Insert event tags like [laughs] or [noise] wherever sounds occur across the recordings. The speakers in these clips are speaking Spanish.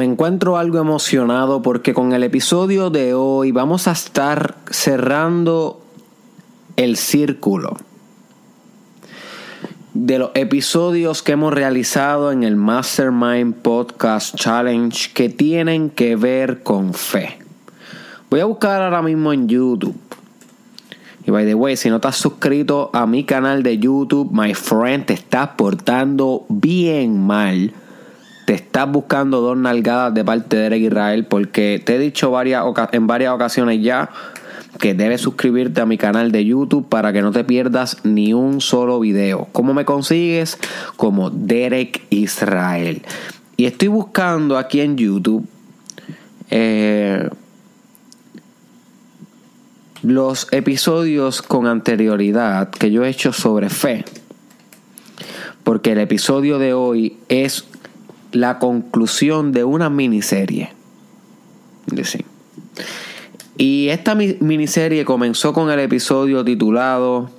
me encuentro algo emocionado porque con el episodio de hoy vamos a estar cerrando el círculo de los episodios que hemos realizado en el Mastermind Podcast Challenge que tienen que ver con fe. Voy a buscar ahora mismo en YouTube. Y by the way, si no estás suscrito a mi canal de YouTube, my friend, te estás portando bien mal te estás buscando dos nalgadas de parte de Eric Israel porque te he dicho varias, en varias ocasiones ya que debes suscribirte a mi canal de YouTube para que no te pierdas ni un solo video. ¿Cómo me consigues? Como Derek Israel. Y estoy buscando aquí en YouTube eh, los episodios con anterioridad que yo he hecho sobre fe. Porque el episodio de hoy es la conclusión de una miniserie. Y esta miniserie comenzó con el episodio titulado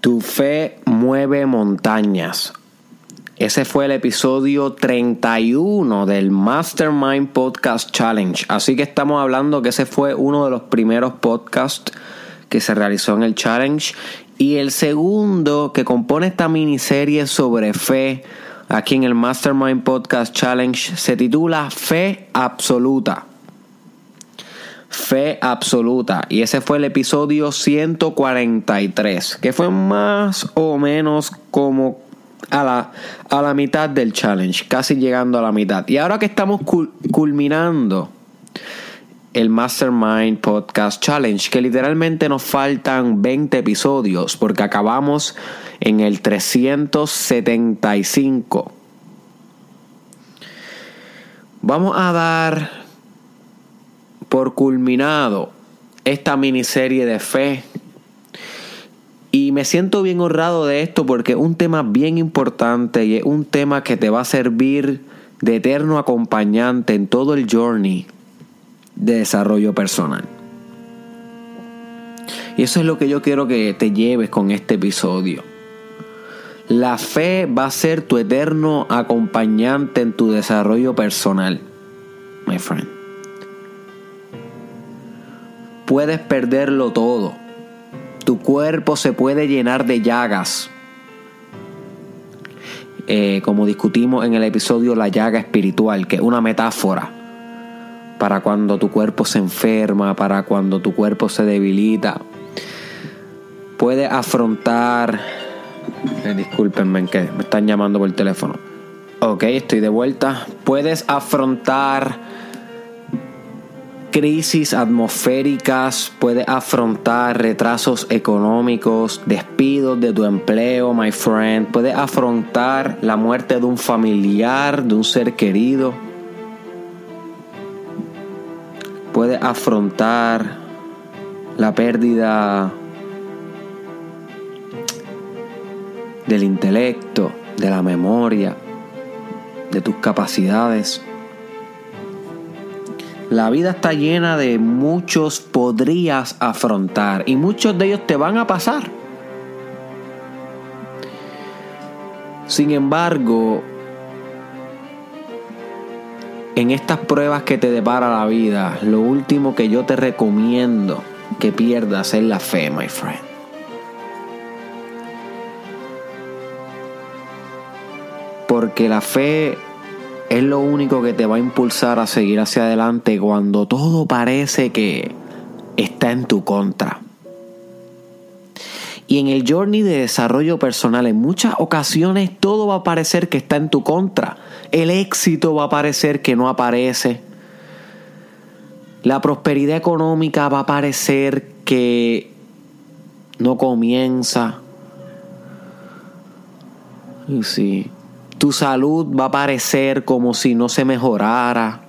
Tu fe mueve montañas. Ese fue el episodio 31 del Mastermind Podcast Challenge. Así que estamos hablando que ese fue uno de los primeros podcasts que se realizó en el challenge y el segundo que compone esta miniserie sobre fe aquí en el Mastermind Podcast Challenge se titula Fe Absoluta. Fe Absoluta. Y ese fue el episodio 143, que fue más o menos como a la, a la mitad del challenge, casi llegando a la mitad. Y ahora que estamos culminando el Mastermind Podcast Challenge, que literalmente nos faltan 20 episodios porque acabamos en el 375. Vamos a dar por culminado esta miniserie de fe. Y me siento bien honrado de esto porque es un tema bien importante y es un tema que te va a servir de eterno acompañante en todo el journey de desarrollo personal. Y eso es lo que yo quiero que te lleves con este episodio. La fe va a ser tu eterno acompañante en tu desarrollo personal, my friend. Puedes perderlo todo. Tu cuerpo se puede llenar de llagas. Eh, como discutimos en el episodio La llaga espiritual, que es una metáfora para cuando tu cuerpo se enferma, para cuando tu cuerpo se debilita. Puedes afrontar... Eh, discúlpenme que me están llamando por el teléfono. Ok, estoy de vuelta. Puedes afrontar crisis atmosféricas, puedes afrontar retrasos económicos, despidos de tu empleo, my friend, puedes afrontar la muerte de un familiar, de un ser querido puede afrontar la pérdida del intelecto, de la memoria, de tus capacidades. La vida está llena de muchos podrías afrontar y muchos de ellos te van a pasar. Sin embargo, en estas pruebas que te depara la vida, lo último que yo te recomiendo que pierdas es la fe, my friend. Porque la fe es lo único que te va a impulsar a seguir hacia adelante cuando todo parece que está en tu contra. Y en el journey de desarrollo personal, en muchas ocasiones todo va a parecer que está en tu contra. El éxito va a parecer que no aparece. La prosperidad económica va a parecer que no comienza. Sí. Tu salud va a parecer como si no se mejorara.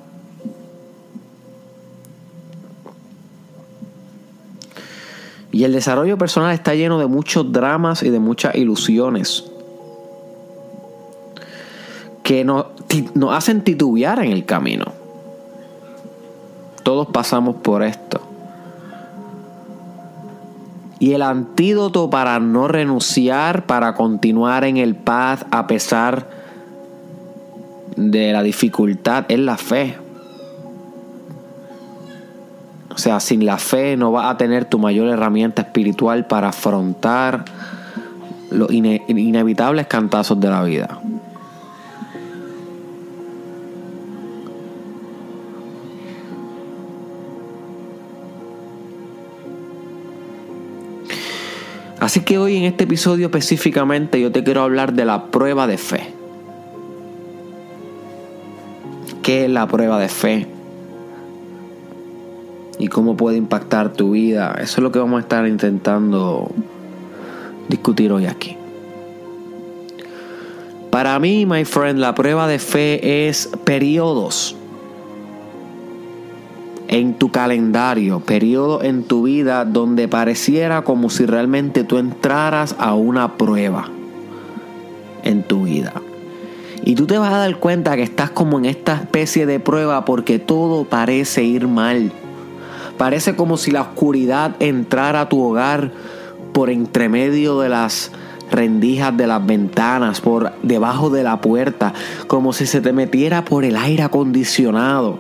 El desarrollo personal está lleno de muchos dramas y de muchas ilusiones que nos, hacen titubear en el camino. Todos pasamos por esto. Y el antídoto para no renunciar, para continuar en el paz a pesar de la dificultad es la fe. O sea, sin la fe no vas a tener tu mayor herramienta espiritual para afrontar los inevitables cantazos de la vida. Así que hoy en este episodio específicamente yo te quiero hablar de la prueba de fe. ¿Qué es la prueba de fe? Y cómo puede impactar tu vida. Eso es lo que vamos a estar intentando discutir hoy aquí. Para mí, my friend, la prueba de fe es periodos en tu calendario, periodos en tu vida donde pareciera como si realmente tú entraras a una prueba en tu vida. Y tú te vas a dar cuenta que estás como en esta especie de prueba porque todo parece ir mal Parece como si la oscuridad entrara a tu hogar por entremedio de las rendijas de las ventanas, por debajo de la puerta, como si se te metiera por el aire acondicionado,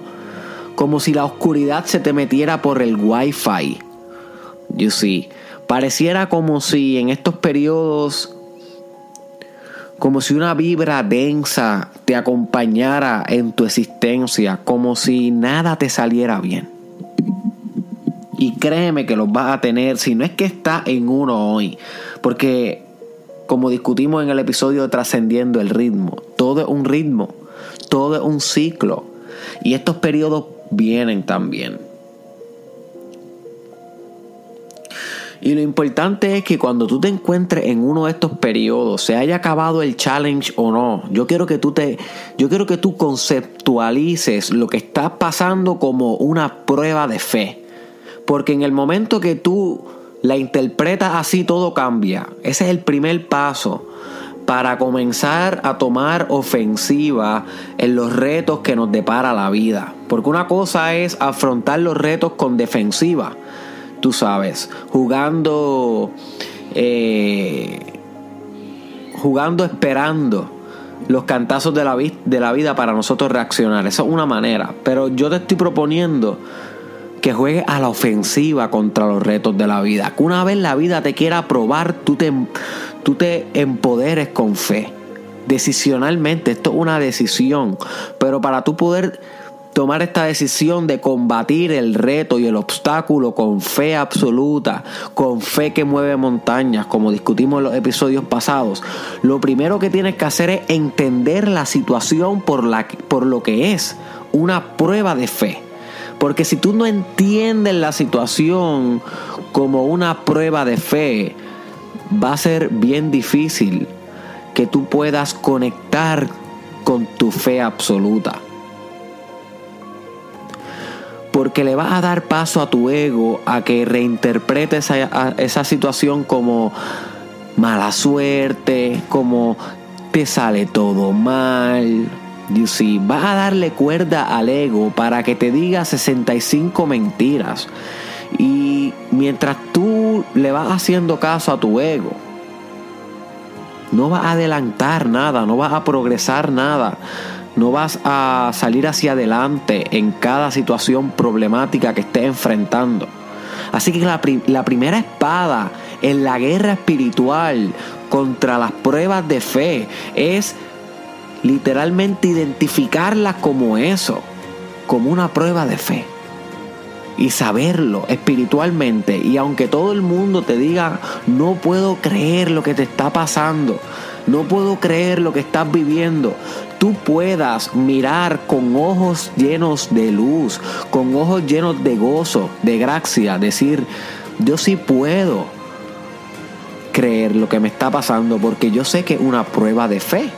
como si la oscuridad se te metiera por el wifi. You see, pareciera como si en estos periodos como si una vibra densa te acompañara en tu existencia, como si nada te saliera bien. Y créeme que los vas a tener si no es que está en uno hoy. Porque como discutimos en el episodio de Trascendiendo el ritmo, todo es un ritmo, todo es un ciclo. Y estos periodos vienen también. Y lo importante es que cuando tú te encuentres en uno de estos periodos, se haya acabado el challenge o no, yo quiero que tú te yo quiero que tú conceptualices lo que está pasando como una prueba de fe. Porque en el momento que tú la interpretas así, todo cambia. Ese es el primer paso para comenzar a tomar ofensiva en los retos que nos depara la vida. Porque una cosa es afrontar los retos con defensiva, tú sabes, jugando, eh, jugando esperando los cantazos de la, de la vida para nosotros reaccionar. Esa es una manera. Pero yo te estoy proponiendo que juegues a la ofensiva contra los retos de la vida. Que una vez la vida te quiera probar, tú te, tú te empoderes con fe. Decisionalmente, esto es una decisión. Pero para tú poder tomar esta decisión de combatir el reto y el obstáculo con fe absoluta, con fe que mueve montañas, como discutimos en los episodios pasados, lo primero que tienes que hacer es entender la situación por, la, por lo que es una prueba de fe. Porque si tú no entiendes la situación como una prueba de fe, va a ser bien difícil que tú puedas conectar con tu fe absoluta. Porque le vas a dar paso a tu ego a que reinterprete esa, esa situación como mala suerte, como te sale todo mal, You see, vas a darle cuerda al ego para que te diga 65 mentiras. Y mientras tú le vas haciendo caso a tu ego, no vas a adelantar nada, no vas a progresar nada, no vas a salir hacia adelante en cada situación problemática que estés enfrentando. Así que la, la primera espada en la guerra espiritual contra las pruebas de fe es literalmente identificarla como eso, como una prueba de fe. Y saberlo espiritualmente. Y aunque todo el mundo te diga, no puedo creer lo que te está pasando, no puedo creer lo que estás viviendo, tú puedas mirar con ojos llenos de luz, con ojos llenos de gozo, de gracia, decir, yo sí puedo creer lo que me está pasando porque yo sé que es una prueba de fe.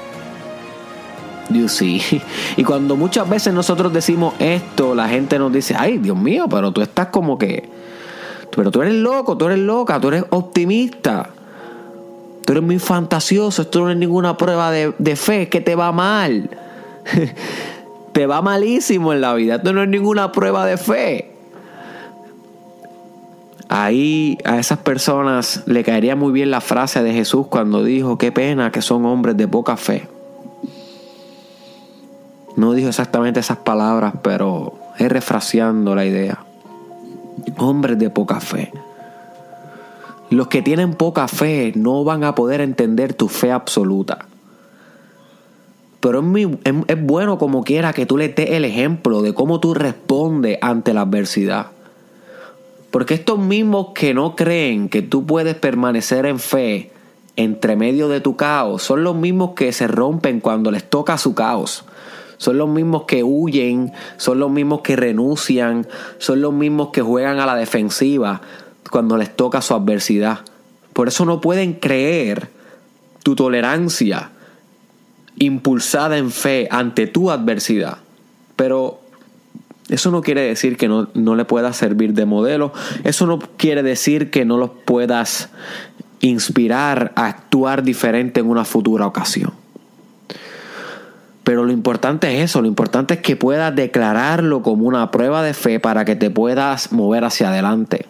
You see. Y cuando muchas veces nosotros decimos esto, la gente nos dice, ay, Dios mío, pero tú estás como que... Pero tú eres loco, tú eres loca, tú eres optimista. Tú eres muy fantasioso, esto no es ninguna prueba de, de fe, que te va mal. [laughs] te va malísimo en la vida, esto no es ninguna prueba de fe. Ahí a esas personas le caería muy bien la frase de Jesús cuando dijo, qué pena que son hombres de poca fe. No dijo exactamente esas palabras, pero es refraseando la idea. Hombres de poca fe. Los que tienen poca fe no van a poder entender tu fe absoluta. Pero es, bueno como quiera que tú le des el ejemplo de cómo tú respondes ante la adversidad. Porque estos mismos que no creen que tú puedes permanecer en fe entre medio de tu caos son los mismos que se rompen cuando les toca su caos. Son los mismos que huyen, son los mismos que renuncian, son los mismos que juegan a la defensiva cuando les toca su adversidad. Por eso no pueden creer tu tolerancia impulsada en fe ante tu adversidad. Pero eso no quiere decir que no, no, le puedas servir de modelo. Eso no quiere decir que no los puedas inspirar a actuar diferente en una futura ocasión. Pero lo importante es eso, lo importante es que puedas declararlo como una prueba de fe para que te puedas mover hacia adelante.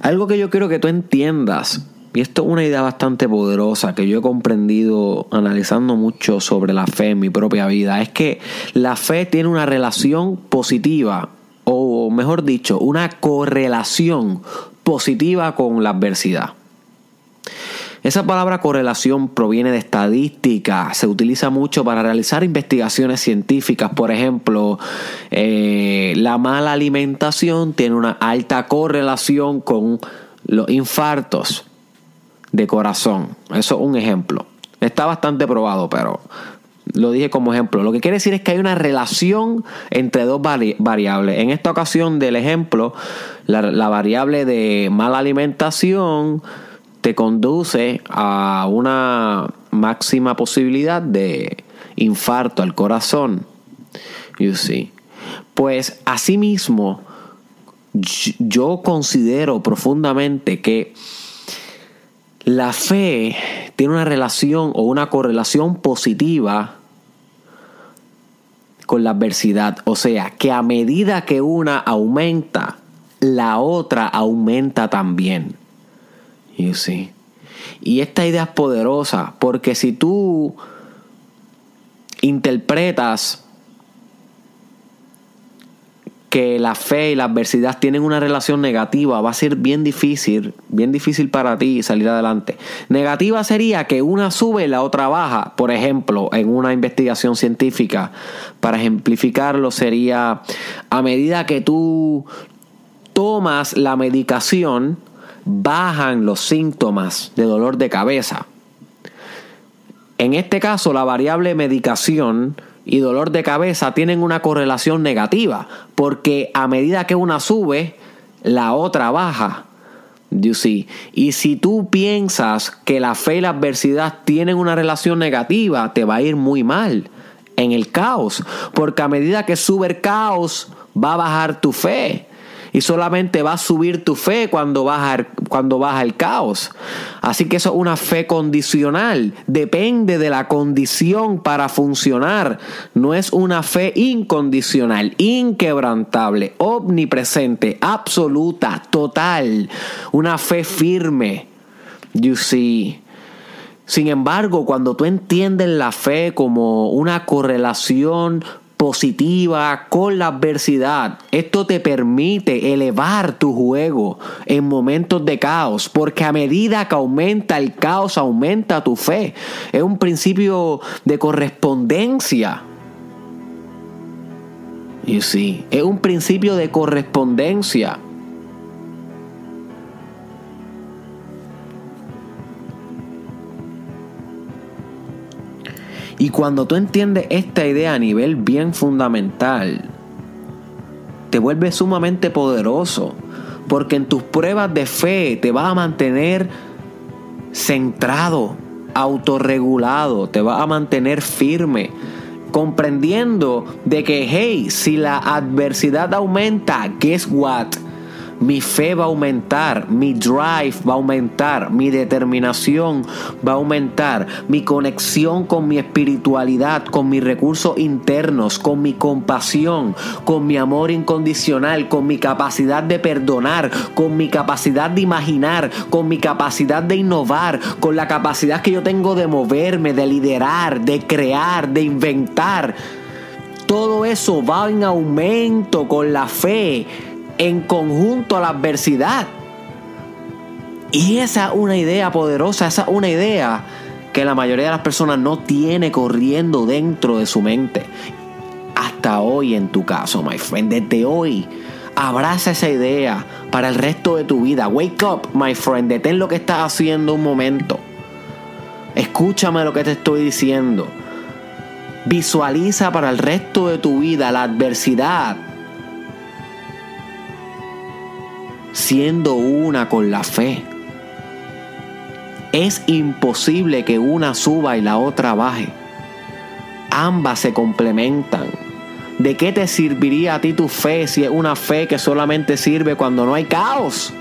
Algo que yo quiero que tú entiendas y esto es una idea bastante poderosa que yo he comprendido analizando mucho sobre la fe en mi propia vida. Es que la fe tiene una relación positiva, o mejor dicho, una correlación positiva con la adversidad. Esa palabra correlación proviene de estadística, se utiliza mucho para realizar investigaciones científicas. Por ejemplo, eh, la mala alimentación tiene una alta correlación con los infartos de corazón. Eso es un ejemplo. Está bastante probado, pero lo dije como ejemplo. Lo que quiere decir es que hay una relación entre dos variables. En esta ocasión del ejemplo, la, variable de mala alimentación te conduce a una máxima posibilidad de infarto al corazón. You see. Pues asimismo, yo considero profundamente que la fe tiene una relación o una correlación positiva con la adversidad. O sea, que a medida que una aumenta, la otra aumenta también. You see? Y esta idea es poderosa porque si tú interpretas que la fe y la adversidad tienen una relación negativa, va a ser bien difícil, bien difícil para ti salir adelante. Negativa sería que una sube y la otra baja. Por ejemplo, en una investigación científica, para ejemplificarlo, sería a medida que tú tomas la medicación, bajan los síntomas de dolor de cabeza. En este caso, la variable medicación y dolor de cabeza tienen una correlación negativa, porque a medida que una sube, la otra baja. You see? Y si tú piensas que la fe y la adversidad tienen una relación negativa, te va a ir muy mal en el caos, porque a medida que sube el caos, va a bajar tu fe y solamente va a subir tu fe cuando baja, cuando baja el caos. Así que eso es una fe condicional, depende de la condición para funcionar. No es una fe incondicional, inquebrantable, omnipresente, absoluta, total, una fe firme. You see. Sin embargo, cuando tú entiendes la fe como una correlación positiva con la adversidad. Esto te permite elevar tu juego en momentos de caos, porque a medida que aumenta el caos, aumenta tu fe. Es un principio de correspondencia. Y sí, es un principio de correspondencia. Y cuando tú entiendes esta idea a nivel bien fundamental, te vuelve sumamente poderoso. Porque en tus pruebas de fe te vas a mantener centrado, autorregulado, te vas a mantener firme, comprendiendo de que, hey, si la adversidad aumenta, guess what? Mi fe va a aumentar, mi drive va a aumentar, mi determinación va a aumentar, mi conexión con mi espiritualidad, con mis recursos internos, con mi compasión, con mi amor incondicional, con mi capacidad de perdonar, con mi capacidad de imaginar, con mi capacidad de innovar, con la capacidad que yo tengo de moverme, de liderar, de crear, de inventar. Todo eso va en aumento con la fe en conjunto a la adversidad. Y esa es una idea poderosa, esa es una idea que la mayoría de las personas no tiene corriendo dentro de su mente. Hasta hoy en tu caso, my friend, desde hoy. Abraza esa idea para el resto de tu vida. Wake up, my friend. Detén lo que estás haciendo un momento. Escúchame lo que te estoy diciendo. Visualiza para el resto de tu vida la adversidad siendo una con la fe. Es imposible que una suba y la otra baje. Ambas se complementan. ¿De qué te serviría a ti tu fe si es una fe que solamente sirve cuando no hay caos?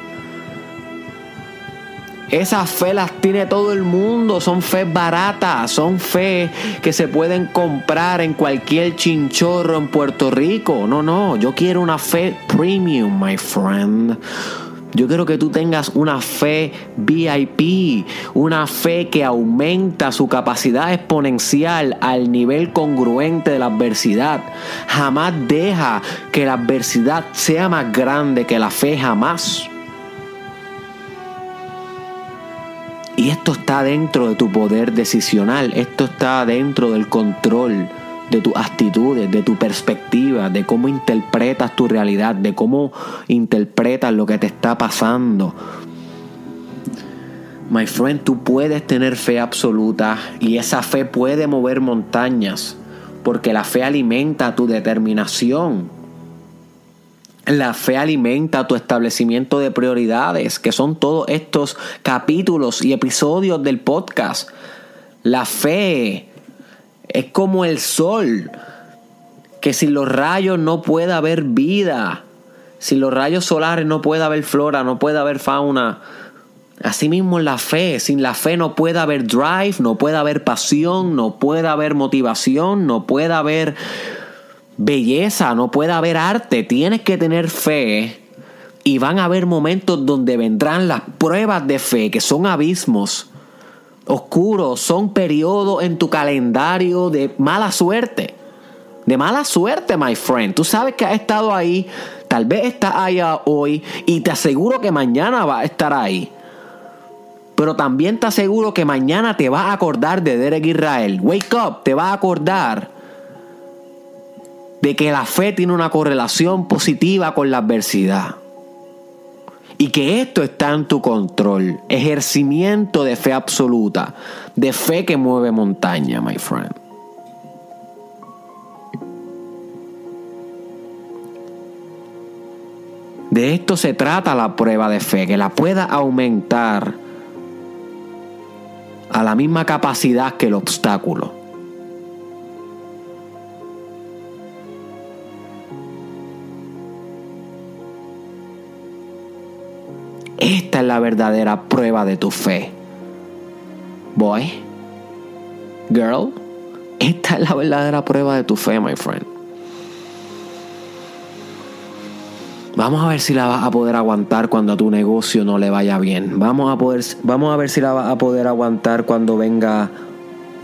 Esas fe las tiene todo el mundo, son fe baratas, son fe que se pueden comprar en cualquier chinchorro en Puerto Rico. No, no, yo quiero una fe premium, my friend. Yo quiero que tú tengas una fe VIP, una fe que aumenta su capacidad exponencial al nivel congruente de la adversidad. Jamás deja que la adversidad sea más grande que la fe, jamás. Y esto está dentro de tu poder decisional, esto está dentro del control de tus actitudes, de tu perspectiva, de cómo interpretas tu realidad, de cómo interpretas lo que te está pasando. My friend, tú puedes tener fe absoluta y esa fe puede mover montañas, porque la fe alimenta tu determinación. La fe alimenta tu establecimiento de prioridades, que son todos estos capítulos y episodios del podcast. La fe es como el sol, que sin los rayos no puede haber vida. Sin los rayos solares no puede haber flora, no puede haber fauna. Asimismo la fe, sin la fe no puede haber drive, no puede haber pasión, no puede haber motivación, no puede haber belleza, no puede haber arte, tienes que tener fe y van a haber momentos donde vendrán las pruebas de fe, que son abismos oscuros, son periodos en tu calendario de mala suerte. De mala suerte, my friend. Tú sabes que has estado ahí, tal vez estás allá hoy y te aseguro que mañana va a estar ahí. Pero también te aseguro que mañana te vas a acordar de Derek Israel. Wake up, te vas a acordar de que la fe tiene una correlación positiva con la adversidad. Y que esto está en tu control. Ejercimiento de fe absoluta. De fe que mueve montaña, my friend. De esto se trata la prueba de fe, que la pueda aumentar a la misma capacidad que el obstáculo. Esta es la verdadera prueba de tu fe. Boy, girl, esta es la verdadera prueba de tu fe, my friend. Vamos a ver si la vas a poder aguantar cuando a tu negocio no le vaya bien. Vamos a, poder, vamos a ver si la vas a poder aguantar cuando venga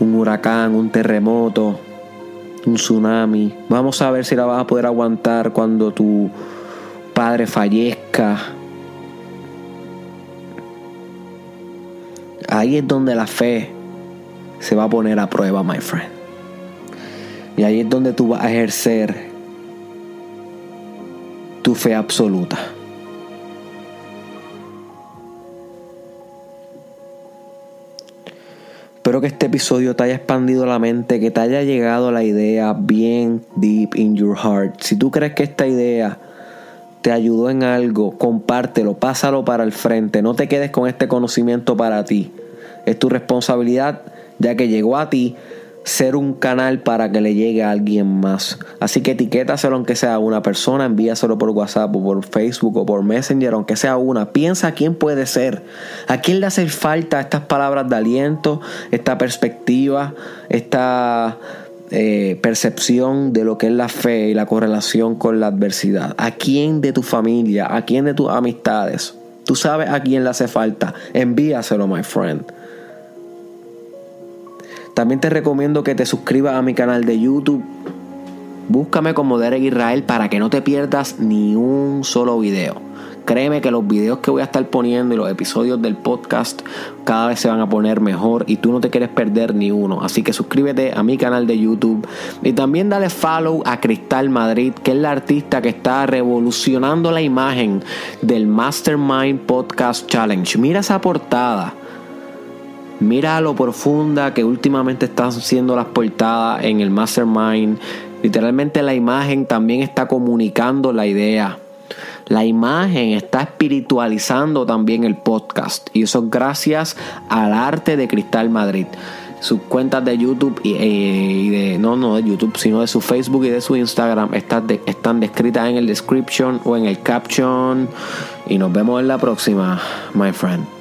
un huracán, un terremoto, un tsunami. Vamos a ver si la vas a poder aguantar cuando tu padre fallezca Ahí es donde la fe se va a poner a prueba, my friend. Y ahí es donde tú vas a ejercer tu fe absoluta. Espero que este episodio te haya expandido la mente, que te haya llegado la idea bien deep in your heart. Si tú crees que esta idea te ayudó en algo, compártelo, pásalo para el frente, no te quedes con este conocimiento para ti. Es tu responsabilidad, ya que llegó a ti, ser un canal para que le llegue a alguien más. Así que etiquétaselo aunque sea una persona, envíaselo por WhatsApp o por Facebook o por Messenger, aunque sea una. Piensa quién puede ser, a quién le hace falta estas palabras de aliento, esta perspectiva, esta eh, percepción de lo que es la fe y la correlación con la adversidad. ¿A quién de tu familia? ¿A quién de tus amistades? Tú sabes a quién le hace falta. Envíaselo, my friend. También te recomiendo que te suscribas a mi canal de YouTube. Búscame como Derek Israel para que no te pierdas ni un solo video. Créeme que los videos que voy a estar poniendo y los episodios del podcast cada vez se van a poner mejor y tú no te quieres perder ni uno. Así que suscríbete a mi canal de YouTube y también dale follow a Cristal Madrid, que es la artista que está revolucionando la imagen del Mastermind Podcast Challenge. Mira esa portada. Mira lo profunda que últimamente están siendo las portadas en el Mastermind. Literalmente la imagen también está comunicando la idea. La imagen está espiritualizando también el podcast. Y eso es gracias al arte de Cristal Madrid. Sus cuentas de YouTube y, eh, de, no, no de YouTube, sino de su Facebook y de su Instagram están, están descritas en el description o en el caption. Y nos vemos en la próxima, my friend.